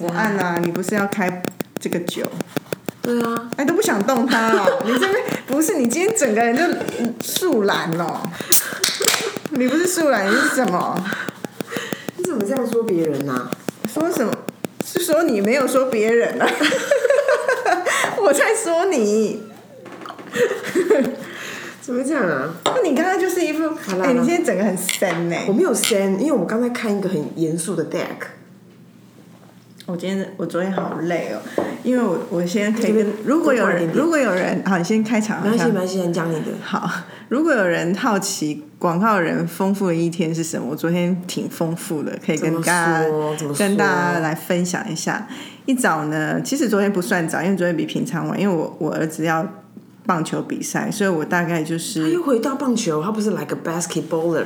我按啊，你不是要开这个酒？对啊，哎，都不想动它哦。你这边不是，你今天整个人就树懒哦。你不是树懒，你是什么？你怎么这样说别人呢、说什么？是说你没有说别人啊？我在说你。怎么讲啊？那你刚刚就是一副，哎、你现在整个很深呢、我没有 send，因为我刚才看一个很严肃的 deck。我今天我昨天好累哦，因为我我先可以跟如果有人如果有人好，你先开场没关系，没关系，你讲你的。好，如果有人好奇广告人丰富的一天是什么，我昨天挺丰富的，可以跟大家跟大家来分享一下。一早呢，其实昨天不算早，因为昨天比平常晚，因为我我儿子要棒球比赛，所以我大概就是，他又回到棒球，他不是 like a basketballer。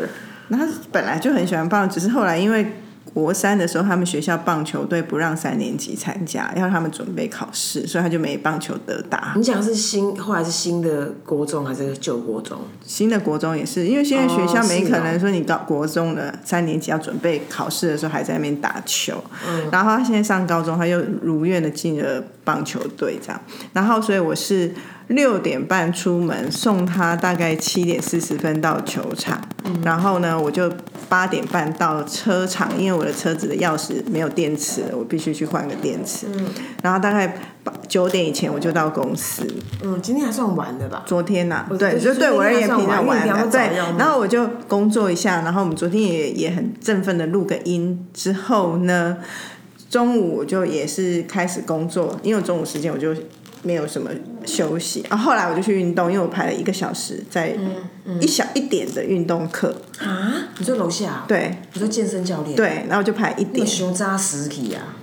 那他本来就很喜欢棒，只是后来因为。国三的时候，他们学校棒球队不让三年级参加，要让他们准备考试，所以他就没棒球得打。你讲是新，后来是新的国中还是旧国中？新的国中也是，因为现在学校没可能说你到国中的三年级要准备考试的时候还在那边打球，嗯然后他现在上高中，他又如愿的进了棒球队这样，然后所以我是六点半出门送他，大概七点四十分到球场，嗯然后呢我就八点半到车场，因为我的车子的钥匙没有电池了，我必须去换个电池，嗯。然后大概九点以前我就到公司，嗯，今天还算晚的吧？昨天呐、我对，就就对我而言比较晚对然后我就工作一下，然后我们昨天也也很振奋的录个音，之后呢，中午我就也是开始工作，因为我中午时间我就没有什么休息，然，后后来我就去运动，因为我排了一个小时在一小一点的运动课，啊？你在楼下？对你在健身教练？，对，然后我就排一点那么，胸扎实体啊？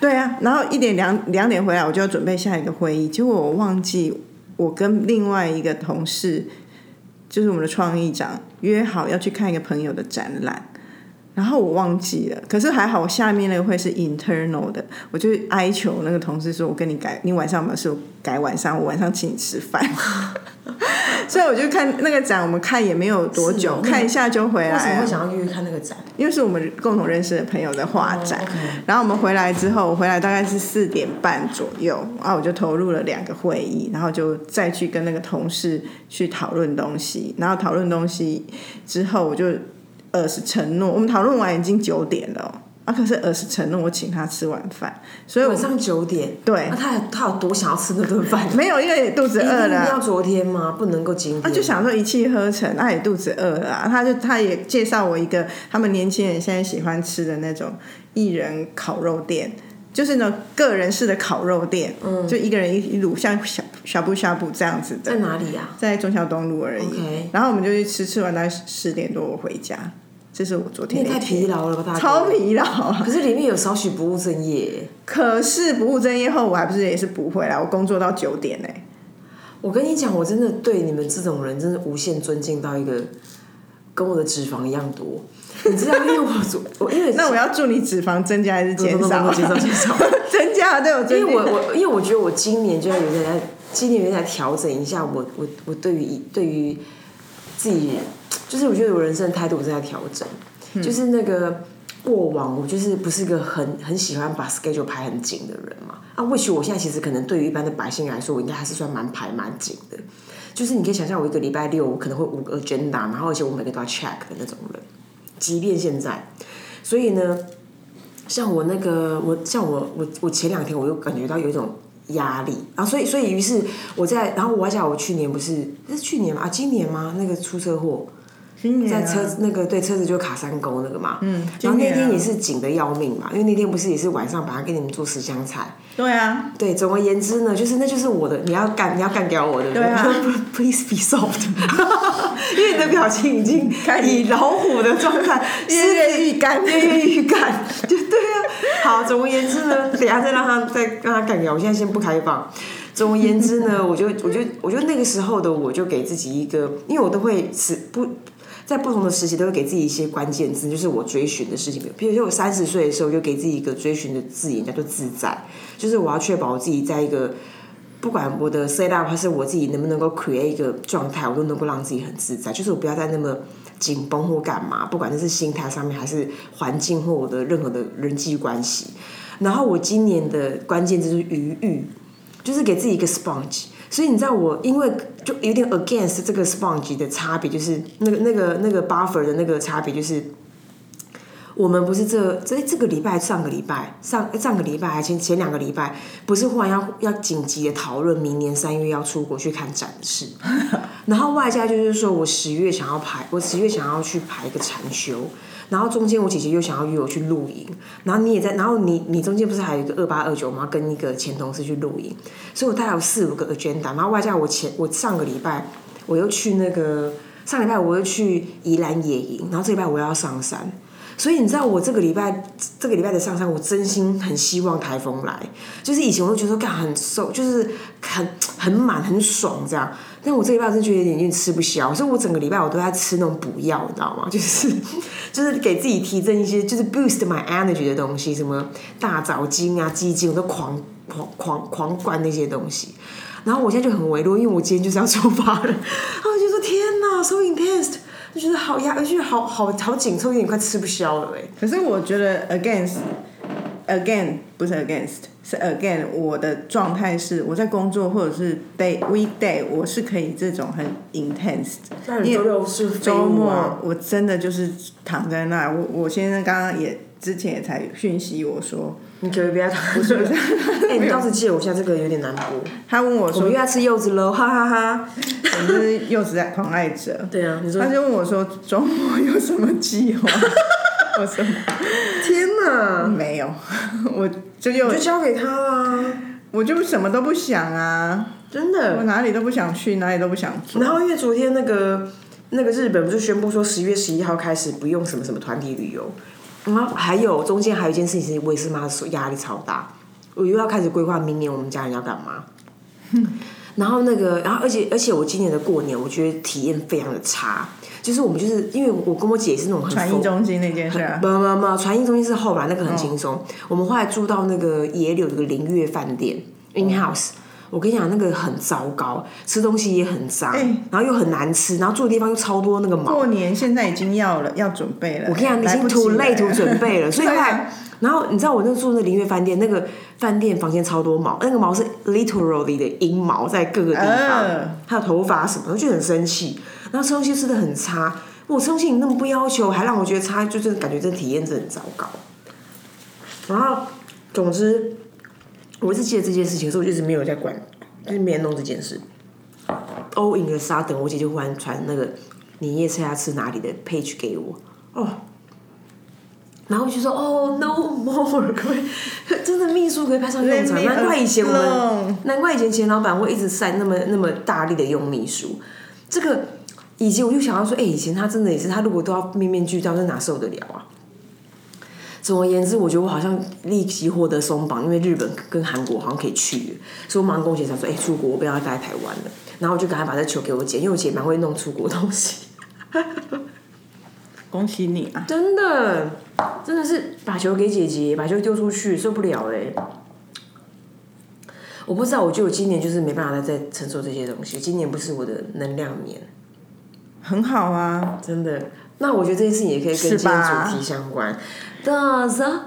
对啊，然后一点两两点回来，我就要准备下一个会议，结果我忘记我跟另外一个同事，就是我们的创意长约好要去看一个朋友的展览，然后我忘记了，可是还好，我下面那个会是 internal 的，我就哀求那个同事说，我跟你改，你晚上有没有事？我改晚上，我晚上请你吃饭。所以我就看那个展，我们看也没有多久，看一下就回为什么。会想要预约看那个展？因为是我们共同认识的朋友的画展，然后我们回来之后，我回来大概是四点半左右，然后我就投入了两个会议，然后就再去跟那个同事去讨论东西，然后讨论东西之后，我就耳是承诺，我们讨论完已经九点了哦、啊，可是耳是承诺我请他吃晚饭，所以晚上九点。对那他他有多想要吃那顿饭？没有因为肚子饿了啊。要昨天吗？不能够今天。他就想说一气呵成，他也肚子饿了、啊，他就他也介绍我一个他们年轻人现在喜欢吃的那种艺人烤肉店，就是那种个人式的烤肉店，嗯，就一个人一一卤，像小小布小布这样子的，在哪里啊？在中孝东路而已。然后我们就去吃，吃完大概十点多我回家，这是我昨天你也太疲劳了吧，大哥超疲劳啊！可是里面有少许不务正业。可是不务正业后，我还不是也是补回来，我工作到九点呢、我跟你讲，我真的对你们这种人真的无限尊敬到一个跟我的脂肪一样多。你知道，因为我我因为 那我要祝你脂肪增加还是减少？减少减少。增加，对我因为我我因为我觉得我今年就要有点在今年有点在调整一下我我我对于对于自己，就是我觉得我人生的态度我正在调整，嗯。就是那个过往我就是不是个很很喜欢把 schedule 排很紧的人嘛，啊，或许我现在其实可能对于一般的百姓来说，我应该还是算蛮排蛮紧的，就是你可以想象我一个礼拜六我可能会五个 agenda，然后而且我每个都要 check 的那种人，即便现在，所以呢。像我那个，我像我我我前两天我又感觉到有一种压力，然后所以所以于是我在，然后我还讲我去年不是是去年吗？啊，今年吗？那个出车祸，啊在车那个对车子就卡山沟那个嘛，嗯然后那天也是紧的要命嘛，因为那天不是也是晚上本来给你们做十香菜，对啊，对，总而言之呢，就是那就是我的，你要干你要干掉我的，对啊，please be soft，因为你的表情已经以老虎的状态，跃跃欲干跃跃欲干，就对啊。好，总而言之呢，等下再让他再让他干掉，我现在先不开放。总而言之呢，我就我就我觉得那个时候的我就给自己一个，因为我都会是不。在不同的时期都会给自己一些关键字，就是我追寻的事情。比如说我三十岁的时候，就给自己一个追寻的字眼，叫做自在，就是我要确保我自己在一个不管我的 set up 还是我自己能不能够 create 一个状态，我都能够让自己很自在，就是我不要再那么紧绷或干嘛，不管那是心态上面还是环境或我的任何的人际关系。然后我今年的关键字就是余裕，就是给自己一个 sponge。所以你知道我因为就有点 against 这个 sponge 的差别，就是那个那个那个 buffer 的那个差别，就是我们不是这这这个礼拜上个礼拜上上个礼拜还前前两个礼拜，不是忽然要要紧急的讨论明年三月要出国去看展示，然后外加就是说我十月想要排，我十月想要去排一个禅修。然后中间我姐姐又想要约我去露营，然后你也在，然后你你中间不是还有一个二八二九吗？跟一个前同事去露营，所以我大概有四五个 agenda，然后外加我前我上个礼拜我又去那个上礼拜我又去宜兰野营，然后这礼拜我要上山。所以你知道我这个礼拜这个礼拜的上山，我真心很希望台风来。就是以前我都觉得干很瘦，就是很很满很爽这样。但我这礼拜真觉得有点吃不消，所以我整个礼拜我都在吃那种补药，你知道吗？就是就是给自己提振一些，就是 boost my energy 的东西，什么大枣精啊、鸡精，我都狂狂狂狂灌那些东西。然后我现在就很微弱，因为我今天就是要出发了。然后我就说天哪，so intense。就觉得好压，而且好好好紧凑，有点快吃不消了哎。可是我觉得 against，again 不是 against，是 again。我的状态是我在工作或者是 day weekday，我是可以这种很 intense。因为周末我真的就是躺在那，我我先生刚刚也之前也才讯息我说。你可以不要谈，不是不是。哎，你当时借我一下，这个有点难播。他问我说：“我又要吃柚子喽，哈哈哈！”我是柚子狂爱者。对啊，他就问我说：“周末有什么计划？” 我说：“天哪，没有，我就又就交给他啦。我就什么都不想啊，真的，我哪里都不想去，哪里都不想做。然后因为昨天那个那个日本不是宣布说十月十一号开始不用什么什么团体旅游。然后还有中间还有一件事情是，我也是妈说压力超大，我又要开始规划明年我们家人要干嘛。然后那个，然后而且而且我今年的过年，我觉得体验非常的差。就是我们就是因为我跟我姐是那种很传艺中心那件事，不不不，传艺中心是后来那个很轻松。我们后来住到那个野柳这个林月饭店 in house。我跟你讲，那个很糟糕，吃东西也很脏，然后又很难吃，然后住的地方又超多那个毛。过年现在已经要了，要准备了。我跟你讲，已经图累图准备了，所以后来，然后你知道我那住那林月饭店，那个饭店房间超多毛，那个毛是 literally 的阴毛在各个地方，还有头发什么，我就很生气。然后吃东西吃的很差，我吃东西你那么不要求，还让我觉得差，就是感觉这体验真的很糟糕。然后，总之。我一直记得这件事情，所以我一直没有在管，就是没人弄这件事。All in the sudden，我姐就忽然传那个年夜菜要吃哪里的 page 给我，哦，然后我就说哦 no more，可 以真的秘书可以派上用场，难怪以前我们，难怪以前钱老板会一直塞那么那么大力的用秘书。这个以前我就想要说，哎，以前他真的也是，他如果都要面面俱到，那哪受得了啊？总而言之，我觉得我好像立即获得松绑，因为日本跟韩国好像可以去，所以我马上跟我姐讲说：“哎，出国我不要待在台湾了。”然后我就赶快把这球给我姐，因为我姐蛮会弄出国东西。恭喜你啊！真的，真的是把球给姐姐，把球丢出去，受不了嘞！我不知道，我觉得我今年就是没办法再再承受这些东西。今年不是我的能量年，很好啊，真的。那我觉得这件事情也可以跟今天主题相关。大啥？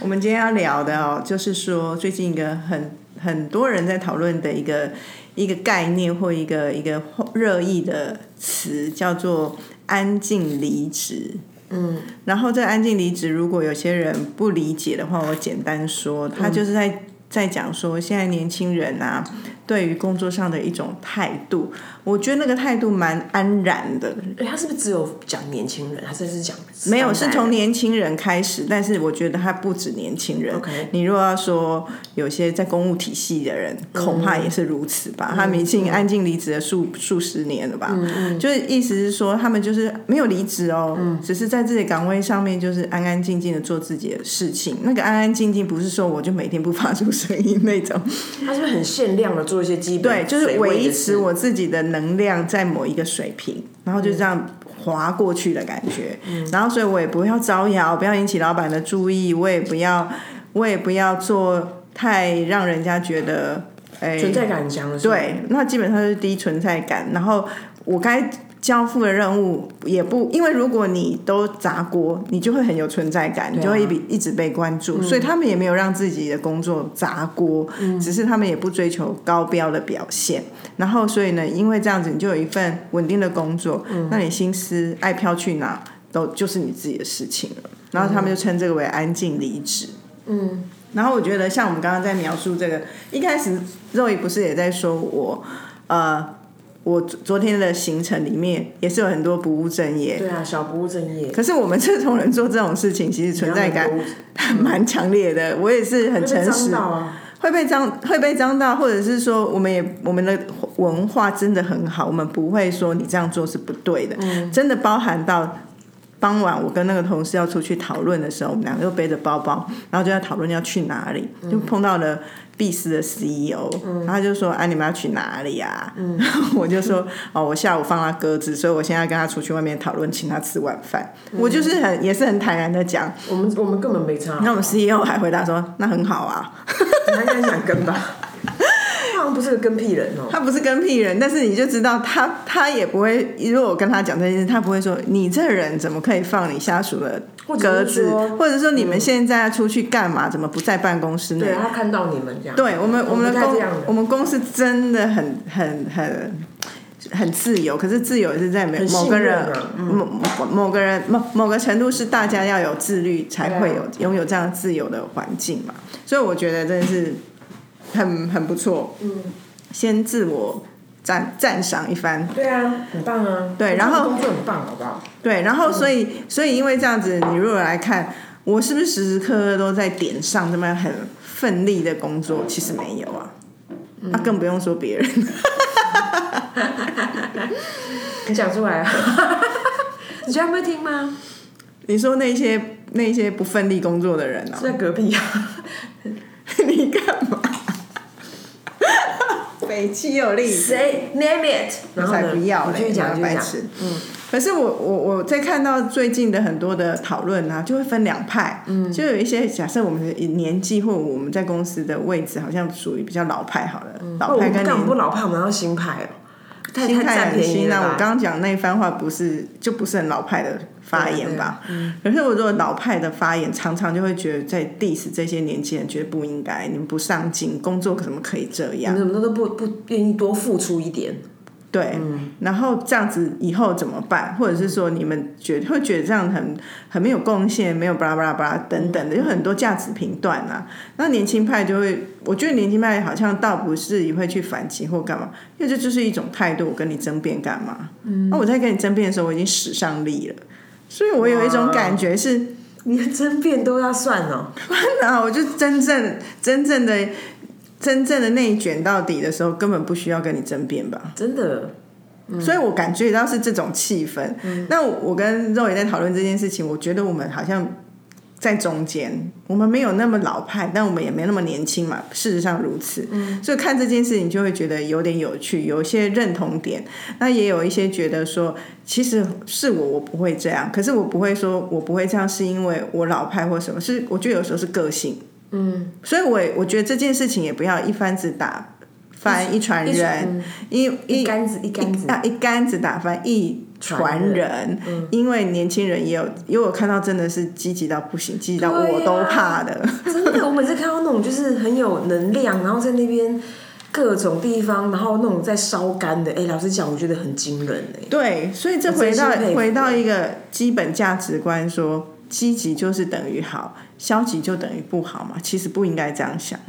我们今天要聊的哦，就是说最近一个很很多人在讨论的一个一个概念或一个一个热议的词，叫做“安静离职”。嗯，然后这“安静离职”，如果有些人不理解的话，我简单说，他就是在在讲说，现在年轻人啊。对于工作上的一种态度，我觉得那个态度蛮安然的。哎，他是不是只有讲年轻人？他这是讲没有，是从年轻人开始。但是我觉得他不止年轻人。OK，你如果要说有些在公务体系的人，恐怕也是如此吧。他们已经安静离职了数数十年了吧？嗯嗯，就是意思是说，他们就是没有离职哦，只是在自己岗位上面就是安安静静的做自己的事情。那个安安静静不是说我就每天不发出声音那种，他是不是很限量的做一些基本？对，就是维持我自己的能量在某一个水平，然后就这样滑过去的感觉。然后，所以我也不要招摇，不要引起老板的注意，我也不要，我也不要做太让人家觉得哎存在感强的。对，那基本上是低存在感。然后我该交付的任务也不，因为如果你都砸锅，你就会很有存在感，你就会一一直被关注，所以他们也没有让自己的工作砸锅，只是他们也不追求高标的表现。然后，所以呢，因为这样子，你就有一份稳定的工作，那你心思爱飘去哪，都就是你自己的事情了。然后他们就称这个为安静离职。嗯。然后我觉得，像我们刚刚在描述这个，一开始肉姨不是也在说我，呃。我昨天的行程里面也是有很多不务正业，对啊，小不务正业。可是我们这种人做这种事情，其实存在感蛮强烈的。我也是很诚实，会被脏会被脏到，或者是说，我们也我们的文化真的很好，我们不会说你这样做是不对的。真的包含到傍晚，我跟那个同事要出去讨论的时候，我们两个又背着包包，然后就在讨论要去哪里，就碰到了。必思的 CEO，然后他就说：“哎，你们要去哪里呀？” 我就说：“哦，我下午放他鸽子，所以我现在跟他出去外面讨论，请他吃晚饭。”我就是很也是很坦然的讲，我们我们根本没差。那我们 CEO 还回答说：“那很好啊。”他应该想跟吧。他不是个跟屁人哦，他不是跟屁人，但是你就知道他，他也不会。如果我跟他讲这件事，他不会说你这人怎么可以放你下属的鸽子，或者说你们现在出去干嘛？怎么不在办公室内？对他看到你们这样，对我们我们的公我们公司真的很很很很自由，可是自由是在某某个人某某个人某某个程度是大家要有自律才会有拥有这样自由的环境嘛，所以我觉得真的是。很很不错，嗯，先自我赞赞赏一番，对啊，很棒啊，对，然后工作很棒，好不好？对，然后所以所以因为这样子，你如果来看，我是不是时时刻刻都在点上这么很奋力的工作？其实没有啊，那更不用说别人，你讲出来啊，你居然会听吗？你说那些那些不奋力工作的人呢？在隔壁啊，你干嘛？北气有力，谁 name it？然后才不要嘞！讲白痴。嗯，可是我我我在看到最近的很多的讨论啊，就会分两派。嗯，就有一些假设我们的年纪或我们在公司的位置，好像属于比较老派好了。老派跟年不老派，我们要新派哦。心态很新啊！我刚刚讲那一番话不是就不是很老派的发言吧？可是我如果老派的发言，常常就会觉得在 diss 这些年轻人，觉得不应该，你们不上进，工作怎么可以这样？你怎么都不不愿意多付出一点？对，然后这样子以后怎么办？或者是说你们觉会觉得这样很很没有贡献，没有巴拉巴拉巴拉等等的，有很多价值评断啊。那年轻派就会，我觉得年轻派好像倒不是也会去反击或干嘛，因为这就是一种态度，我跟你争辩干嘛？嗯那我在跟你争辩的时候，我已经使上力了，所以我有一种感觉是，连争辩都要算哦。然后我就真正真正的。真正的内卷到底的时候，根本不需要跟你争辩吧？真的，所以我感觉到是这种气氛。那我跟肉也在讨论这件事情，我觉得我们好像在中间，我们没有那么老派，但我们也没那么年轻嘛。事实上如此，所以看这件事情就会觉得有点有趣，有一些认同点。那也有一些觉得说，其实是我，我不会这样。可是我不会说我不会这样，是因为我老派或什么？是我觉得有时候是个性。嗯，所以，我我觉得这件事情也不要一竿子打翻一船人，一一竿子一竿子啊，一竿子打翻一船人。因为年轻人也有，因为我看到真的是积极到不行，积极到我都怕的。真的，我每次看到那种就是很有能量，然后在那边各种地方，然后那种在烧干的，哎，老实讲，我觉得很惊人哎。对，所以这回到回到一个基本价值观，说积极就是等于好。消极就等于不好嘛？其实不应该这样想。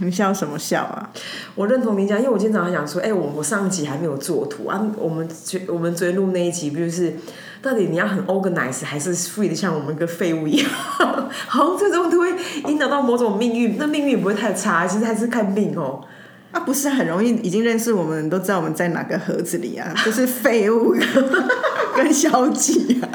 你笑什么笑啊？我认同你讲，因为我今天早上想说，哎，我我上一集还没有做图啊。我们追我们追录那一集，不就是到底你要很 organize 还是 free 的，像我们个废物一样？好像最终都会引导到某种命运，那命运也不会太差，其实还是看命哦。啊，不是很容易，已经认识我们，都知道我们在哪个盒子里啊，就是废物跟 消极啊。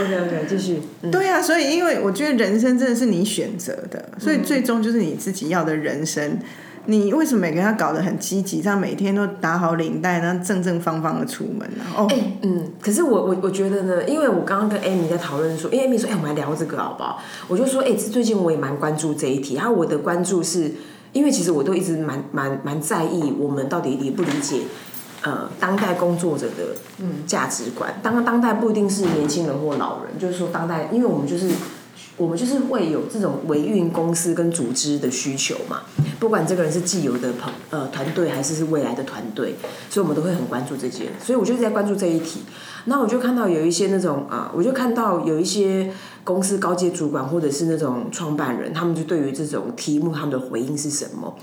OK OK，继续。对啊，所以因为我觉得人生真的是你选择的，所以最终就是你自己要的人生。你为什么每个人要搞得很积极，这样每天都打好领带，然后正正方方的出门呢？哦，嗯，可是我我我觉得呢，因为我刚刚跟 Amy 在讨论说，因为 Amy 说，哎，我们来聊这个好不好？我就说，哎，最近我也蛮关注这一题，然后我的关注是因为其实我都一直蛮蛮蛮在意我们到底理不理解。呃当代工作者的价值观。当当代不一定是年轻人或老人，就是说当代，因为我们就是。我们就是会有这种维运公司跟组织的需求嘛，不管这个人是既有的朋呃团队还是是未来的团队，所以我们都会很关注这件，所以我就在关注这一题。那我就看到有一些那种啊，我就看到有一些公司高阶主管或者是那种创办人，他们就对于这种题目他们的回应是什么？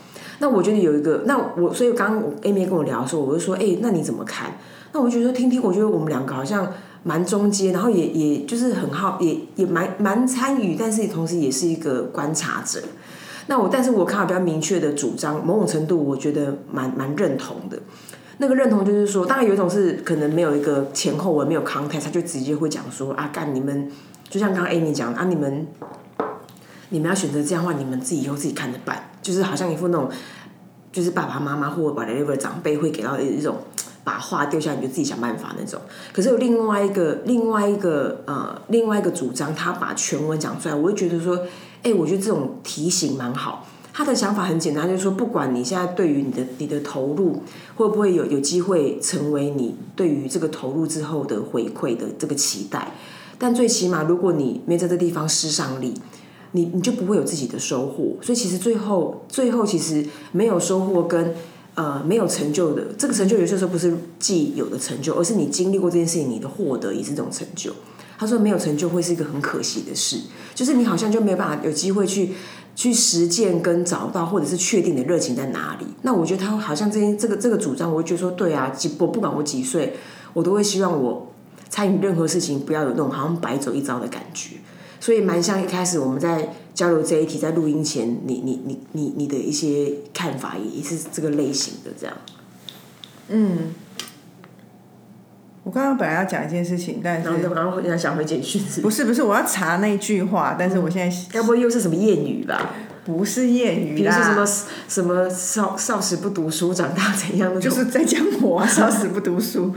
那我觉得有一个，那我所以刚刚 Amy 跟我聊的时候，我就说，哎，那你怎么看？那我就觉得听听，我觉得我们两个好像。蛮中间，然后也也就是很好，也也蛮蛮参与，但是同时也是一个观察者。那我，但是我看到比较明确的主张，某种程度我觉得蛮蛮认同的。那个认同就是说，当然有一种是可能没有一个前后文，没有 context，他就直接会讲说啊，干你们，就像刚刚 Amy 讲啊，你们你们要选择这样的话，你们自己以后自己看着办，就是好像一副那种，就是爸爸妈妈或者把 level 长辈会给到的一种。把话丢下，你就自己想办法那种。可是有另外一个、另外一个呃、另外一个主张，他把全文讲出来，我就觉得说，哎，我觉得这种提醒蛮好。他的想法很简单，就是说，不管你现在对于你的你的投入会不会有有机会成为你对于这个投入之后的回馈的这个期待，但最起码如果你没在这地方施上力，你你就不会有自己的收获。所以其实最后最后其实没有收获跟。呃，没有成就的这个成就，有些时候不是既有的成就，而是你经历过这件事情，你的获得也是这种成就。他说，没有成就会是一个很可惜的事，就是你好像就没有办法有机会去去实践跟找到，或者是确定的热情在哪里。那我觉得他好像这些这个这个主张，我会觉得说，对啊，几我不管我几岁，我都会希望我参与任何事情，不要有那种好像白走一遭的感觉。所以蛮像一开始我们在交流这一题，在录音前，你你你你你的一些看法也是这个类型的这样。嗯，我刚刚本来要讲一件事情，但是然后然后想回简讯，不是不是，我要查那句话，但是我现在要不会又是什么谚语吧？不是谚语啦，什么什么少少时不读书，长大怎样的？就是在讲我少时不读书。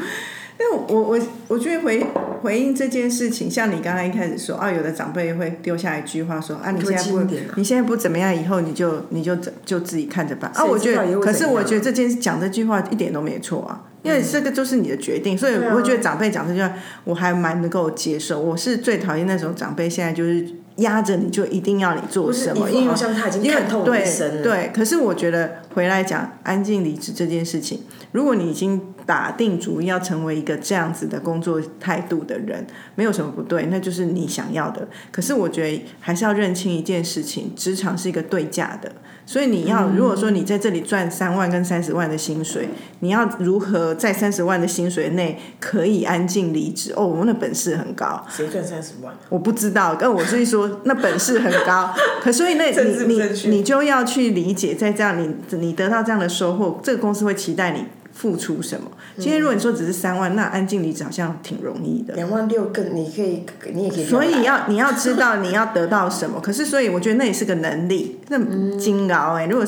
因为我我我觉得回回应这件事情，像你刚刚一开始说啊，有的长辈会丢下一句话说啊，你现在不你现在不怎么样，以后你就你就就自己看着办啊。我觉得，可是我觉得这件事讲这句话一点都没错啊，因为这个就是你的决定，所以我会觉得长辈讲这句话，我还蛮能够接受。我是最讨厌那种长辈现在就是压着你就一定要你做什么，因为好像他已经看透对了。对，可是我觉得回来讲安静离职这件事情，如果你已经。打定主意要成为一个这样子的工作态度的人，没有什么不对，那就是你想要的。可是我觉得还是要认清一件事情，职场是一个对价的，所以你要如果说你在这里赚三万跟三十万的薪水，你要如何在三十万的薪水内可以安静离职？哦，我们的本事很高。谁赚三十万？我不知道，但我是说那本事很高。可所以那你你你就要去理解，在这样你你得到这样的收获，这个公司会期待你。付出什么？今天如果你说只是三万，那安静离职好像挺容易的。两万六更，你可以，你也可以。所以要你要知道你要得到什么。可是，所以我觉得那也是个能力，那金熬哎。如果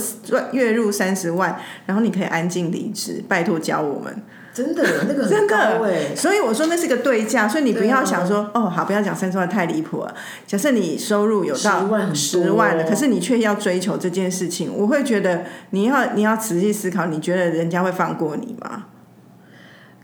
月入三十万，然后你可以安静离职，拜托教我们。真的，那个 真的，所以我说那是个对价，所以你不要想说哦，好，不要讲三十万太离谱了。假设你收入有到十万了，可是你却要追求这件事情，我会觉得你要你要仔细思考，你觉得人家会放过你吗？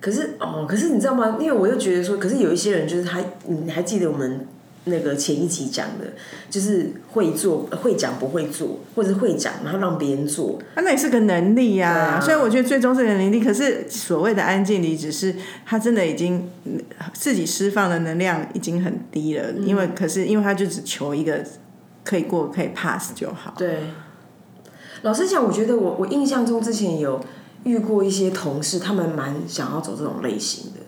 可是哦，可是你知道吗？因为我又觉得说，可是有一些人就是他，你还记得我们？那个前一集讲的，就是会做会讲不会做，或者会讲然后让别人做，那也是个能力呀。所以我觉得最终是个能力。可是所谓的安静离职，是他真的已经自己释放的能量已经很低了。因为可是因为他就只求一个可以过可以 pass 就好。对，老实讲，我觉得我我印象中之前有遇过一些同事，他们蛮想要走这种类型的。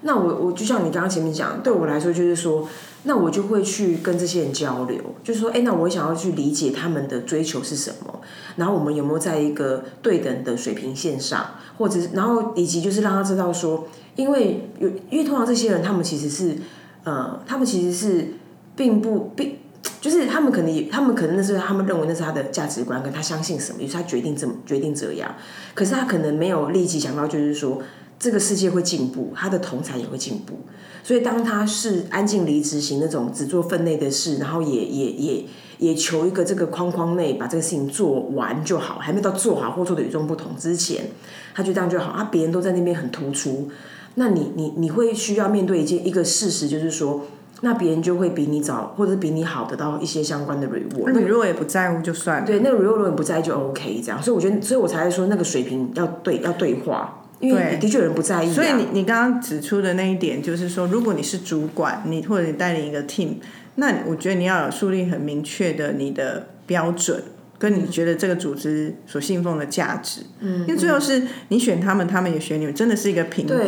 那我我就像你刚刚前面讲，对我来说就是说。那我就会去跟这些人交流，就是说，哎，那我想要去理解他们的追求是什么，然后我们有没有在一个对等的水平线上，或者是，然后以及就是让他知道说，因为有，因为通常这些人他们其实是，呃，他们其实是并不并，就是他们可能，他们可能那是他们认为那是他的价值观，跟他相信什么，于是他决定这么决定这样，可是他可能没有立即想到，就是说。这个世界会进步，他的同才也会进步。所以当他是安静离职型那种只做分内的事，然后也也也也求一个这个框框内把这个事情做完就好，还没到做好或做的与众不同之前，他就这样就好。啊，别人都在那边很突出，那你你你会需要面对一件一个事实，就是说，那别人就会比你早或者比你好得到一些相关的 reward。那你如果也不在乎就算了。对，那个 reward 如果你不在意就 OK 这样。所以我觉得，所以我才会说那个水平要对要对话。因为的确有人不在意，所以你你刚刚指出的那一点，就是说，如果你是主管，你或者你带领一个 team，那我觉得你要有树立很明确的你的标准。跟你觉得这个组织所信奉的价值，嗯，因为最后是你选他们，他们也选你们，真的是一个平等，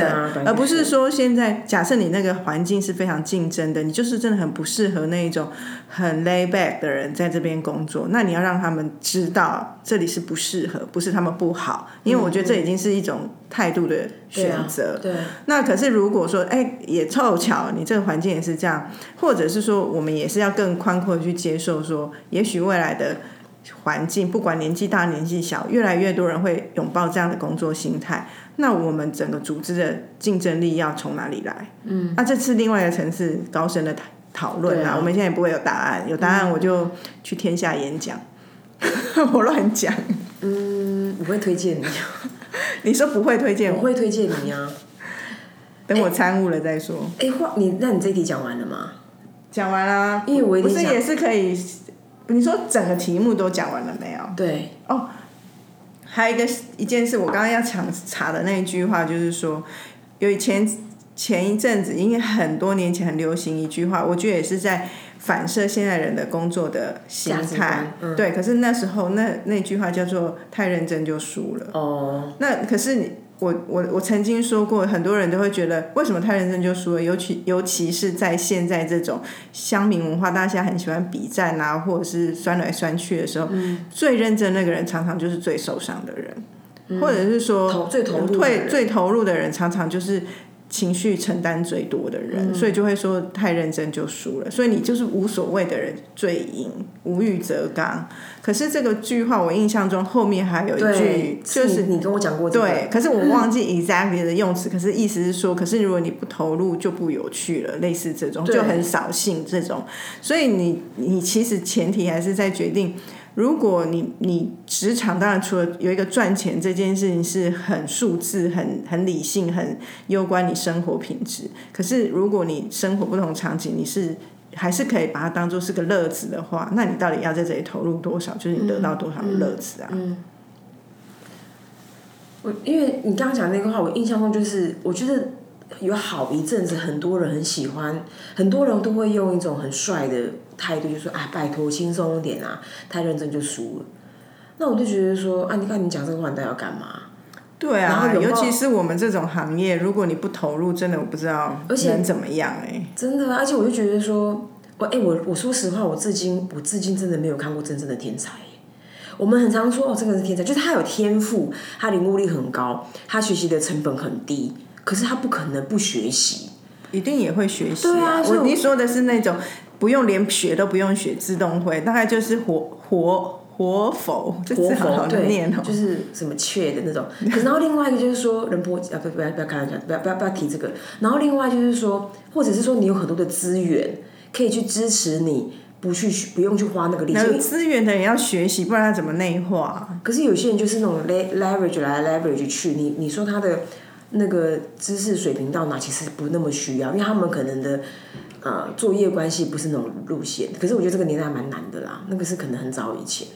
而不是说现在假设你那个环境是非常竞争的，你就是真的很不适合那一种很 lay back 的人在这边工作，那你要让他们知道这里是不适合，不是他们不好，因为我觉得这已经是一种态度的选择。对，那可是如果说，哎，也凑巧你这个环境也是这样，或者是说，我们也是要更宽阔的去接受，说也许未来的。环境不管年纪大年纪小，越来越多人会拥抱这样的工作心态。那我们整个组织的竞争力要从哪里来？嗯，那这次另外一个层次高深的讨讨论啊，我们现在也不会有答案，有答案我就去天下演讲。我乱讲。嗯，我会推荐你。你说不会推荐我？会推荐你啊。等我参悟了再说。哎，话你那你这题讲完了吗？讲完了。因为我不是也是可以。你说整个题目都讲完了没有？对。哦，还有一个一件事，我刚刚要抢查的那一句话，就是说，有以前前一阵子，因为很多年前很流行一句话，我觉得也是在反射现在人的工作的心态。对，可是那时候那那句话叫做“太认真就输了”。哦。那可是你。我我我曾经说过，很多人都会觉得，为什么太认真就输了？尤其尤其是在现在这种乡民文化，大家很喜欢比战啊，或者是酸来酸去的时候，最认真那个人常常就是最受伤的人，或者是说最投入、最最投入的人，常常就是。情绪承担最多的人，所以就会说太认真就输了。所以你就是无所谓的人最赢，无欲则刚。可是这个句话我印象中后面还有一句，就是你跟我讲过对，可是我忘记 exactly 的用词。可是意思是说，可是如果你不投入就不有趣了，类似这种就很扫兴这种。所以你你其实前提还是在决定。如果你你职场当然除了有一个赚钱这件事情是很数字、很很理性、很攸关你生活品质。可是如果你生活不同场景，你是还是可以把它当做是个乐子的话，那你到底要在这里投入多少？就是你得到多少乐子啊？嗯。我因为你刚刚讲那个话，我印象中就是我觉得有好一阵子，很多人很喜欢，很多人都会用一种很帅的。态度就说啊，拜托轻松一点啊，太认真就输了。那我就觉得说啊，你看你讲这个话，你要干嘛？对啊，尤其是我们这种行业，如果你不投入，真的我不知道能怎么样哎。真的，而且我就觉得说，我哎，我我说实话，我至今我至今真的没有看过真正的天才。我们很常说哦，这个是天才，就是他有天赋，他领悟力很高，他学习的成本很低，可是他不可能不学习，一定也会学习。对啊，我你说的是那种。不用连学都不用学，自动会，大概就是活活活否，活否对，就是什么缺的那种。可然后另外一个就是说，人不啊不不要不要开玩笑，不要不要不要提这个。然后另外就是说，或者是说你有很多的资源可以去支持你，不去不用去花那个力气。有资源的人要学习，不然他怎么内化？可是有些人就是那种 leverage 来 leverage 去，你你说他的那个知识水平到哪，其实不那么需要，因为他们可能的。呃，作业关系不是那种路线，可是我觉得这个年代蛮难的啦。那个是可能很早以前，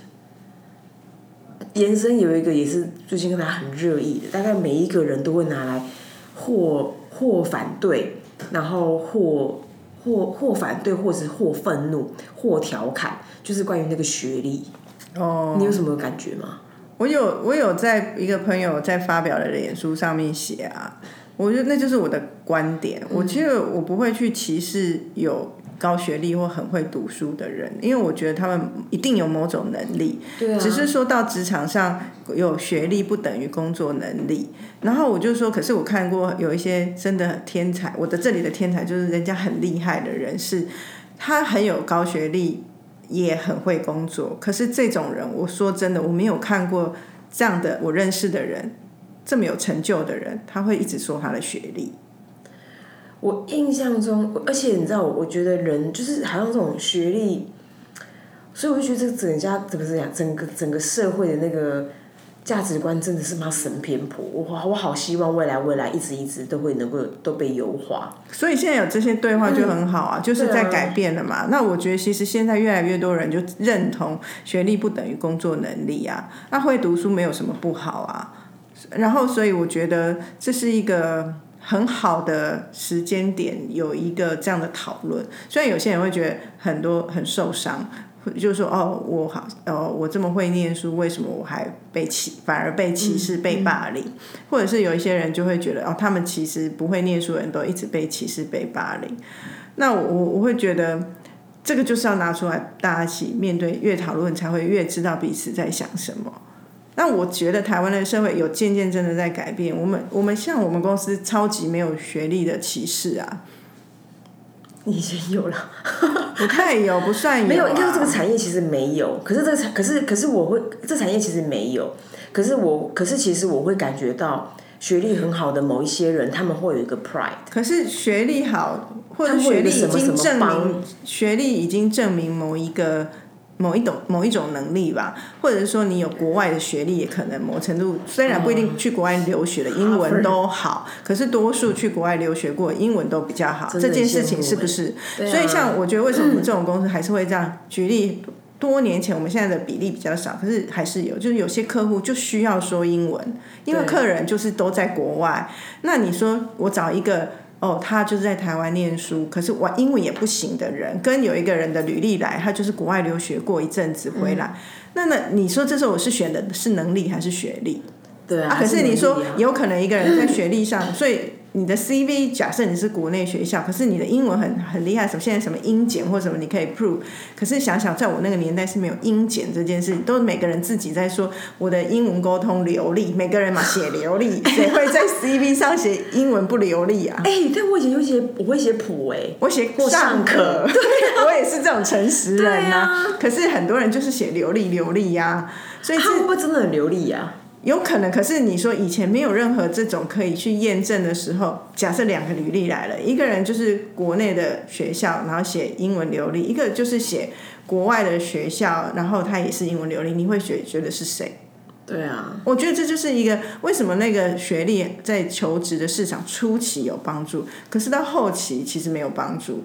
延伸有一个也是最近大家很热议的，大概每一个人都会拿来或或反对，然后或或或反对，或是或愤怒，或调侃，就是关于那个学历。哦，你有什么感觉吗？我有，我有在一个朋友在发表的脸书上面写啊。我觉得那就是我的观点。我其实我不会去歧视有高学历或很会读书的人，因为我觉得他们一定有某种能力。对啊。只是说到职场上有学历不等于工作能力。然后我就说，可是我看过有一些真的天才，我的这里的天才就是人家很厉害的人，是他很有高学历，也很会工作。可是这种人，我说真的，我没有看过这样的我认识的人。这么有成就的人，他会一直说他的学历？我印象中，而且你知道，我觉得人就是好像这种学历，所以我就觉得这个整家怎么是讲，整个整个社会的那个价值观真的是妈神偏颇。我我好希望未来未来一直一直都会能够都被优化。所以现在有这些对话就很好啊，就是在改变了嘛。那我觉得其实现在越来越多人就认同学历不等于工作能力啊，那会读书没有什么不好啊。然后所以我觉得这是一个。很好的时间点有一个这样的讨论，虽然有些人会觉得很多很受伤，就是说哦，我好哦，我这么会念书，为什么我还被歧，反而被歧视、被霸凌？或者是有一些人就会觉得哦，他们其实不会念书的人都一直被歧视、被霸凌。那我我会觉得这个就是要拿出来，大家一起面对，越讨论才会越知道彼此在想什么。那我觉得台湾的社会有渐渐真的在改变。我们我们像我们公司超级没有学历的歧视啊，以前有了，不太有，不算有。没有，应该说这个产业其实没有。可是这个产，可是可是我会，这产业其实没有。可是我，可是其实我会感觉到学历很好的某一些人，他们会有一个 pride。可是学历好，或者学历已经证明，学历已经证明某一个。某一种某一种能力吧，或者是说你有国外的学历，也可能某程度虽然不一定去国外留学的英文都好，可是多数去国外留学过，英文都比较好。这件事情是不是？所以像我觉得，为什么我们这种公司还是会这样？举例，多年前我们现在的比例比较少，可是还是有，就是有些客户就需要说英文，因为客人就是都在国外。那你说我找一个？哦，他就是在台湾念书，可是我英文也不行的人，跟有一个人的履历来，他就是国外留学过一阵子回来，那那你说这时候我是选的是能力还是学历？对啊，可是你说有可能一个人在学历上，所以。你的 CV 假设你是国内学校，可是你的英文很很厉害，什么现在什么英检或什么你可以 prove，可是想想在我那个年代是没有英检这件事，都是每个人自己在说我的英文沟通流利，每个人嘛写流利，谁会在 CV 上写英文不流利啊？哎，但我以前会写，我会写普哎，我写过上课，对，我也是这种诚实人呐。可是很多人就是写流利流利呀，所以他会不会真的很流利呀？有可能，可是你说以前没有任何这种可以去验证的时候，假设两个履历来了，一个人就是国内的学校，然后写英文流利；一个就是写国外的学校，然后他也是英文流利。你会觉觉得是谁？对啊，我觉得这就是一个为什么那个学历在求职的市场初期有帮助，可是到后期其实没有帮助。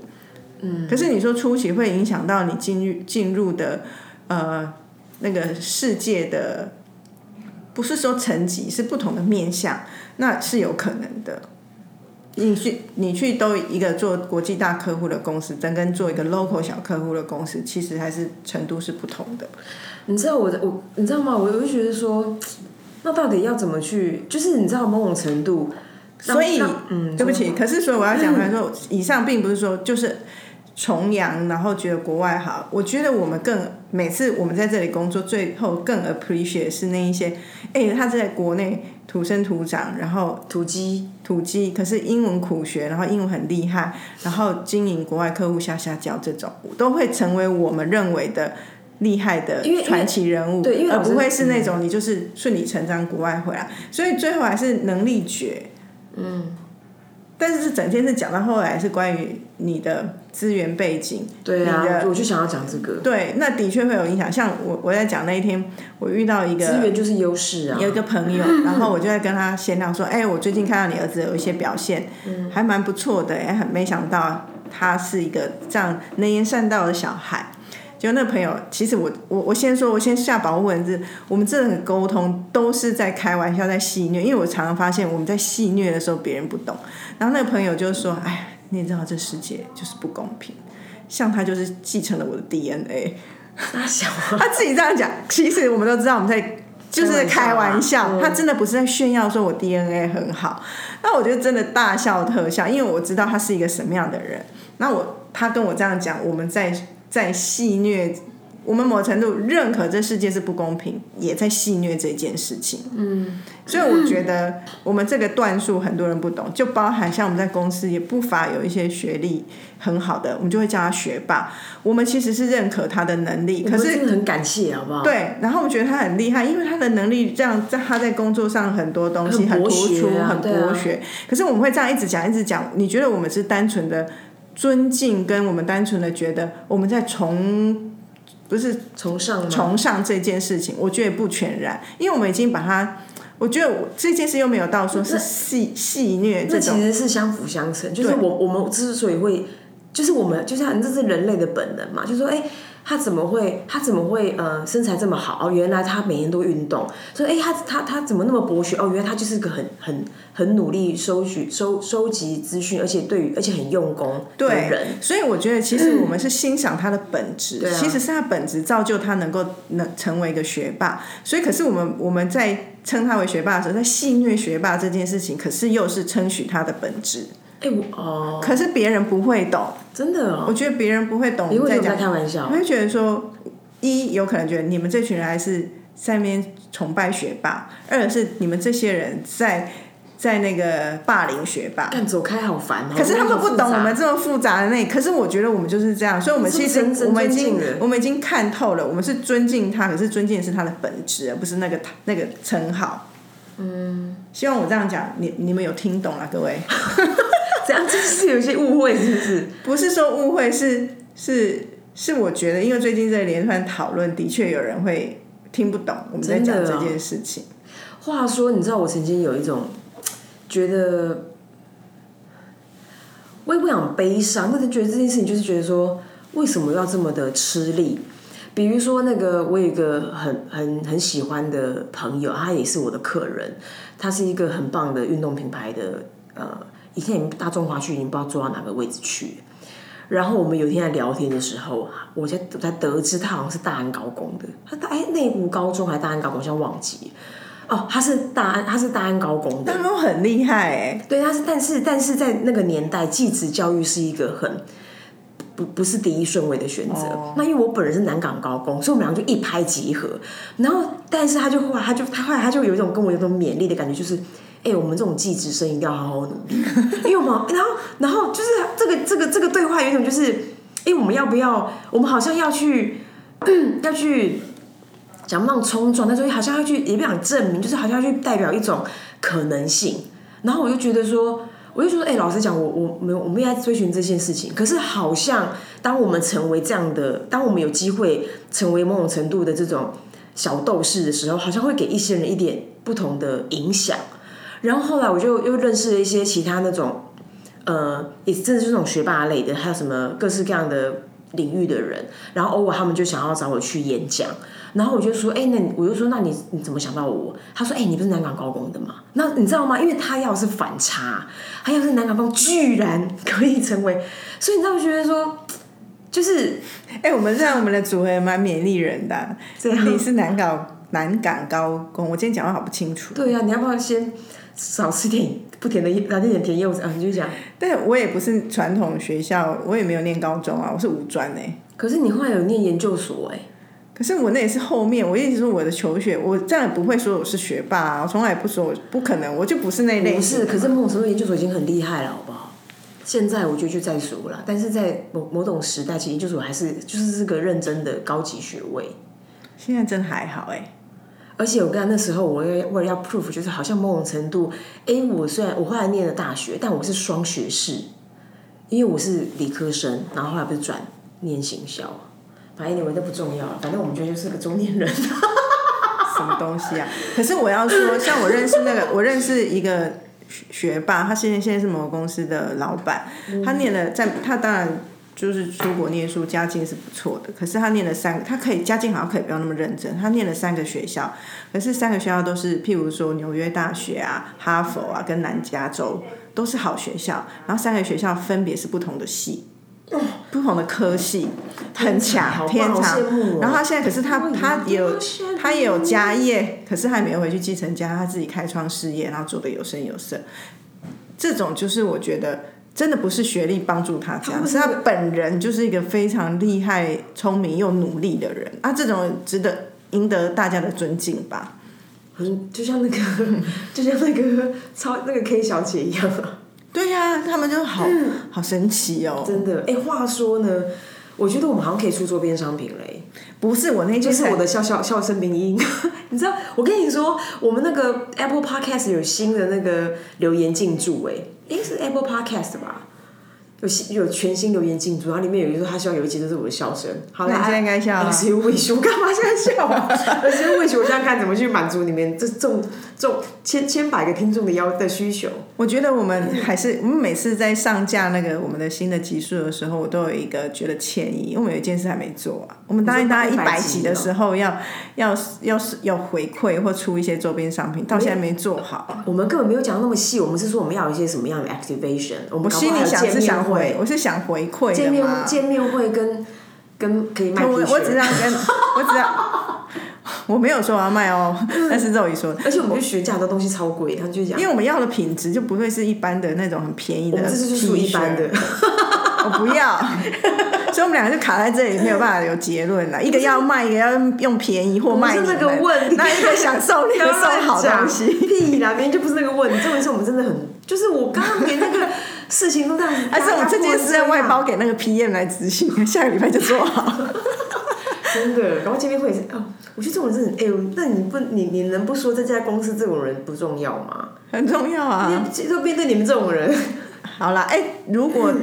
嗯，可是你说初期会影响到你进入进入的呃那个世界的。不是说层级是不同的面向，那是有可能的。你去你去都一个做国际大客户的公司，跟跟做一个 local 小客户的公司，其实还是程度是不同的。你知道我我你知道吗？我就觉得说，那到底要怎么去？就是你知道某种程度，所以嗯，对不起，可是所以我要讲来说，以上并不是说就是。崇洋，然后觉得国外好。我觉得我们更每次我们在这里工作，最后更 appreciate 是那一些，哎，他在国内土生土长，然后土鸡土鸡，可是英文苦学，然后英文很厉害，然后经营国外客户下下教这种，都会成为我们认为的厉害的传奇人物，对，而不会是那种你就是顺理成章国外回来，所以最后还是能力绝，嗯。但是是整天是讲到后来是关于你的资源背景，对啊，我就想要讲这个。对，那的确会有影响。像我我在讲那一天，我遇到一个资源就是优势啊，有一个朋友，然后我就在跟他闲聊说，哎，我最近看到你儿子有一些表现，还蛮不错的，哎，很没想到他是一个这样能言善道的小孩。就那朋友，其实我我我先说，我先下保护文字。我们这种沟通都是在开玩笑，在戏虐。因为我常常发现，我们在戏虐的时候，别人不懂。然后那个朋友就说：“哎，你知道这世界就是不公平。像他就是继承了我的 DNA。”他小，他自己这样讲。其实我们都知道，我们在就是开玩笑。他真的不是在炫耀，说我 DNA 很好。那我觉得真的大笑特笑，因为我知道他是一个什么样的人。那我他跟我这样讲，我们在。在戏虐，我们某程度认可这世界是不公平，也在戏虐这件事情。嗯，所以我觉得我们这个段数很多人不懂，就包含像我们在公司也不乏有一些学历很好的，我们就会叫他学霸。我们其实是认可他的能力，可是很感谢，好不好？对，然后我觉得他很厉害，因为他的能力这样在他在工作上很多东西很博突出，很博学。可是我们会这样一直讲一直讲，你觉得我们是单纯的尊敬，跟我们单纯的觉得我们在崇不是崇尚？崇尚这件事情，我觉得不全然，因为我们已经把它。我觉得我这件事又没有到说是戏戏虐这那其，实是相辅相成，就是我我们之所以会，就是我们就像这是人类的本能嘛，就是说，哎、他怎么会他怎么会呃身材这么好？哦，原来他每天都运动。说，哎、他他他怎么那么博学？哦，原来他就是个很很很努力收取收收集资讯，而且对于而且很用功的对人。，所以我觉得其实我们是欣赏他的本质，其实是他本质造就他能够能成为一个学霸。所以，可是我们我们在称他为学霸的时候，在戏虐学霸这件事情，可是又是称许他的本质。哎、我哦，可是别人不会懂，真的哦，我觉得别人不会懂。你为什么在开玩笑你？会觉得说，一有可能觉得你们这群人还是在那边崇拜学霸，二是你们这些人在在那个霸凌学霸。但走开好烦哦。可是他们不懂我们这这么复杂的那，可是我觉得我们就是这样，所以我们其实我们已经我们已经看透了，我们是尊敬他，可是尊敬的是他的本质，而不是那个那个称号。嗯，希望我这样讲，你你们有听懂了，各位？这样就是有些误会，是不是？不是说误会，是是是，我觉得因为最近这连串讨论，的确有人会听不懂我们在讲这件事情。话说，你知道我曾经有一种觉得，我也不想悲伤，但是觉得这件事情就是觉得说，为什么要这么的吃力？比如说，那个我有一个很很很喜欢的朋友，他也是我的客人，他是一个很棒的运动品牌的呃，已经大中华区已经不知道坐到哪个位置去。然后我们有一天在聊天的时候，我才我才得知他好像是大安高工的，他大哎内湖高中还是大安高工，我像忘记哦，他是大安他是大安高工的，他们很厉害哎、对，他是但是但是在那个年代，继职教育是一个很不不是第一顺位的选择。哦那因为我本人是南港高工，所以我们两个就一拍即合。然后，但是他就后来他就他后来他就有一种跟我有一种勉励的感觉，就是。哎、我们这种继职生一定要好好努力，因为我们，然后，然后就是这个这个这个对话有一种就是，哎、我们要不要？我们好像要去，要去讲那种冲撞，但是好像要去，也不想证明，就是好像要去代表一种可能性。然后我就觉得说，我就说，哎、老实讲，我我们我们也在追寻这件事情。可是好像当我们成为这样的，当我们有机会成为某种程度的这种小斗士的时候，好像会给一些人一点不同的影响。然后后来我就又认识了一些其他那种，呃，也真的是那种学霸类的，还有什么各式各样的领域的人。然后偶尔他们就想要找我去演讲，然后我就说，哎、那你我就说，那你你怎么想到我？他说，哎、你不是南港高工的吗？那你知道吗？因为他要是反差，他要是南港高工，居然可以成为，所以你知道，我觉得说，就是哎、我们这样我们的组合也蛮勉励人的啊。你是南港南港高工，我今天讲话好不清楚。对呀、你要不要先少吃点不甜的，拿点甜柚子啊？你就讲。但我也不是传统学校，我也没有念高中啊，我是五专哎、可是你后来有念研究所哎、可是我那也是后面，我一直说我的求学，我这样也不会说我是学霸、啊，我从来不说我不可能，我就不是那类不是，可是某种程度研究所已经很厉害了，好不好？现在我觉得就再说了，但是在某某种时代，其实研究所还是就是这个认真的高级学位。现在真还好哎、而且我跟他那时候，我要为了要 proof，就是好像某种程度，哎，我虽然我后来念了大学，但我是双学士，因为我是理科生，然后后来不是转念行销，反正 anyway 那不重要了，反正我们觉得就是个中年人。什么东西啊？可是我要说，像我认识那个，我认识一个学学霸，他现在现在是某个公司的老板，他念了在，他当然就是出国念书，家境是不错的，可是他念了三个，他可以家境好像可以不用那么认真，他念了三个学校，可是三个学校都是譬如说纽约大学啊、哈佛啊跟南加州都是好学校，然后三个学校分别是不同的系。不同的科系很强，好天好长。然后他现在可是他哦他也有他也有家业，可是他也没有回去继承家，他自己开创事业，然后做的有声有色。这种就是我觉得真的不是学历帮助他这样，他是他本人就是一个非常厉害、聪明又努力的人啊，这种值得赢得大家的尊敬吧。很就像那个 就像那个超那个 K 小姐一样啊，对呀、他们就好、好神奇哦。真的。哎、话说呢，我觉得我们好像可以出周边商品嘞、不是我那就是我的笑笑笑声鸣音，你知道？我跟你说，我们那个 Apple Podcast 有新的那个留言进驻、哎，哎是 Apple Podcast 吧？有新有全新留言进驻，然后里面有一个说他希望有一集都是我的笑声。好了，你现在应该笑啊二十 wish，我干嘛现在笑啊？二十 wish，我现在看怎么去满足你们这众众千千百个听众的要的需求。我觉得我们还是，我们每次在上架那个我们的新的集数的时候，我都有一个觉得歉意，因为我们有一件事还没做啊。我们答应大家一你说100百集的时候要要要要回馈或出一些周边商品，到现在没做好。我们根本没有讲那么细，我们是说我们要有一些什么样的 activation。我们我心里想是想回回，我是想回馈见面的。见面会跟跟可以卖我我只是要跟，我只要，我没有说我要卖哦，但是肉姨说的，而且我们就学价的东西超贵，他就讲因为我们要的品质就不会是一般的那种很便宜的我们，这是属于一般的，我不要，所以我们两个就卡在这里，没有办法有结论了。一个要卖，一个要用便宜或卖你们不是那个问那一个享受那个送好东西。屁啦，明明就不是那个问题。重点是我们真的很，就是我刚刚连那个事情都这样子，还是我们这件事要外包给那个 PM 来执行，下个礼拜就做好。真的，然后见面会也是哦，我觉得这种人真的，哎、那你不你你能不说这家公司这种人不重要吗？很重要啊！你就面对你们这种人，好啦，哎、如果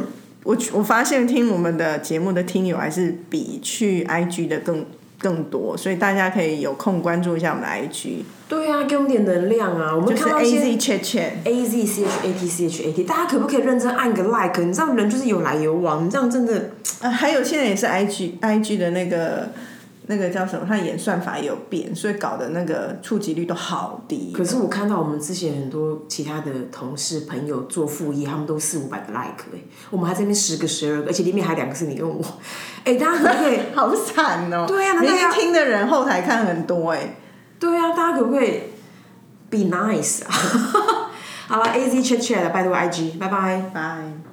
我我发现听我们的节目的听友还是比去 IG 的更更多，所以大家可以有空关注一下我们的 IG，对啊，给我们点能量啊！我们就看到一些 AZ Chat Chat。A Z C H A T C H A T，大家可不可以认真按个 like？你知道人就是有来有往，你这样真的啊，还有现在也是 IG IG 的那个那个叫什么？它演算法也有变，所以搞的那个触及率都好低。可是我看到我们之前很多其他的同事朋友做副业，他们都四五百个 like 哎、我们还在那边十个十二个，而且里面还两个是你跟我，哎、大家可不可以？好惨哦！对啊那明明大家听的人后台看很多哎。对啊，大家可不可以 be nice 啊？好了，A Z chat chat，拜托 IG，拜拜。拜。